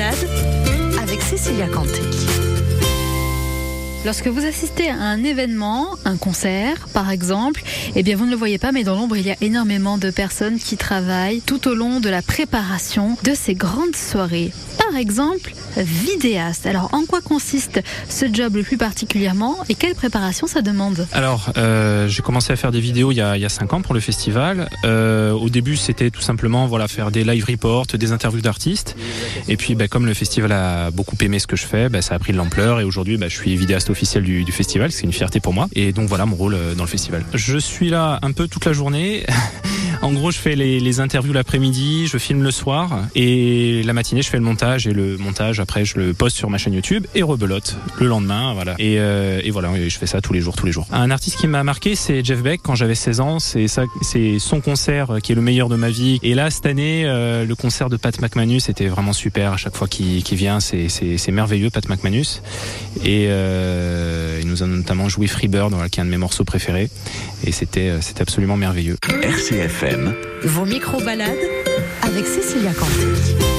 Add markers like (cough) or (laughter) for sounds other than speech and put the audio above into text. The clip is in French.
avec Cécilia Canté. Lorsque vous assistez à un événement, un concert par exemple, eh bien vous ne le voyez pas, mais dans l'ombre il y a énormément de personnes qui travaillent tout au long de la préparation de ces grandes soirées. Par exemple, vidéaste. Alors en quoi consiste ce job le plus particulièrement et quelle préparation ça demande? Alors euh, j'ai commencé à faire des vidéos il y a, il y a 5 ans pour le festival. Euh, au début c'était tout simplement voilà faire des live reports, des interviews d'artistes. Et puis bah, comme le festival a beaucoup aimé ce que je fais, bah, ça a pris de l'ampleur et aujourd'hui bah, je suis vidéaste officiel du, du festival, c'est une fierté pour moi. Et donc voilà mon rôle euh, dans le festival. Je suis là un peu toute la journée. (laughs) En gros, je fais les, interviews l'après-midi, je filme le soir et la matinée, je fais le montage et le montage après, je le poste sur ma chaîne YouTube et rebelote le lendemain, voilà. Et, euh, voilà, je fais ça tous les jours, tous les jours. Un artiste qui m'a marqué, c'est Jeff Beck quand j'avais 16 ans. C'est ça, c'est son concert qui est le meilleur de ma vie. Et là, cette année, euh, le concert de Pat McManus c'était vraiment super. À chaque fois qu'il vient, c'est merveilleux, Pat McManus. Et euh, il nous a notamment joué Freebird, qui est un de mes morceaux préférés. Et c'était absolument merveilleux. Vos micro-balades avec Cécilia Canté.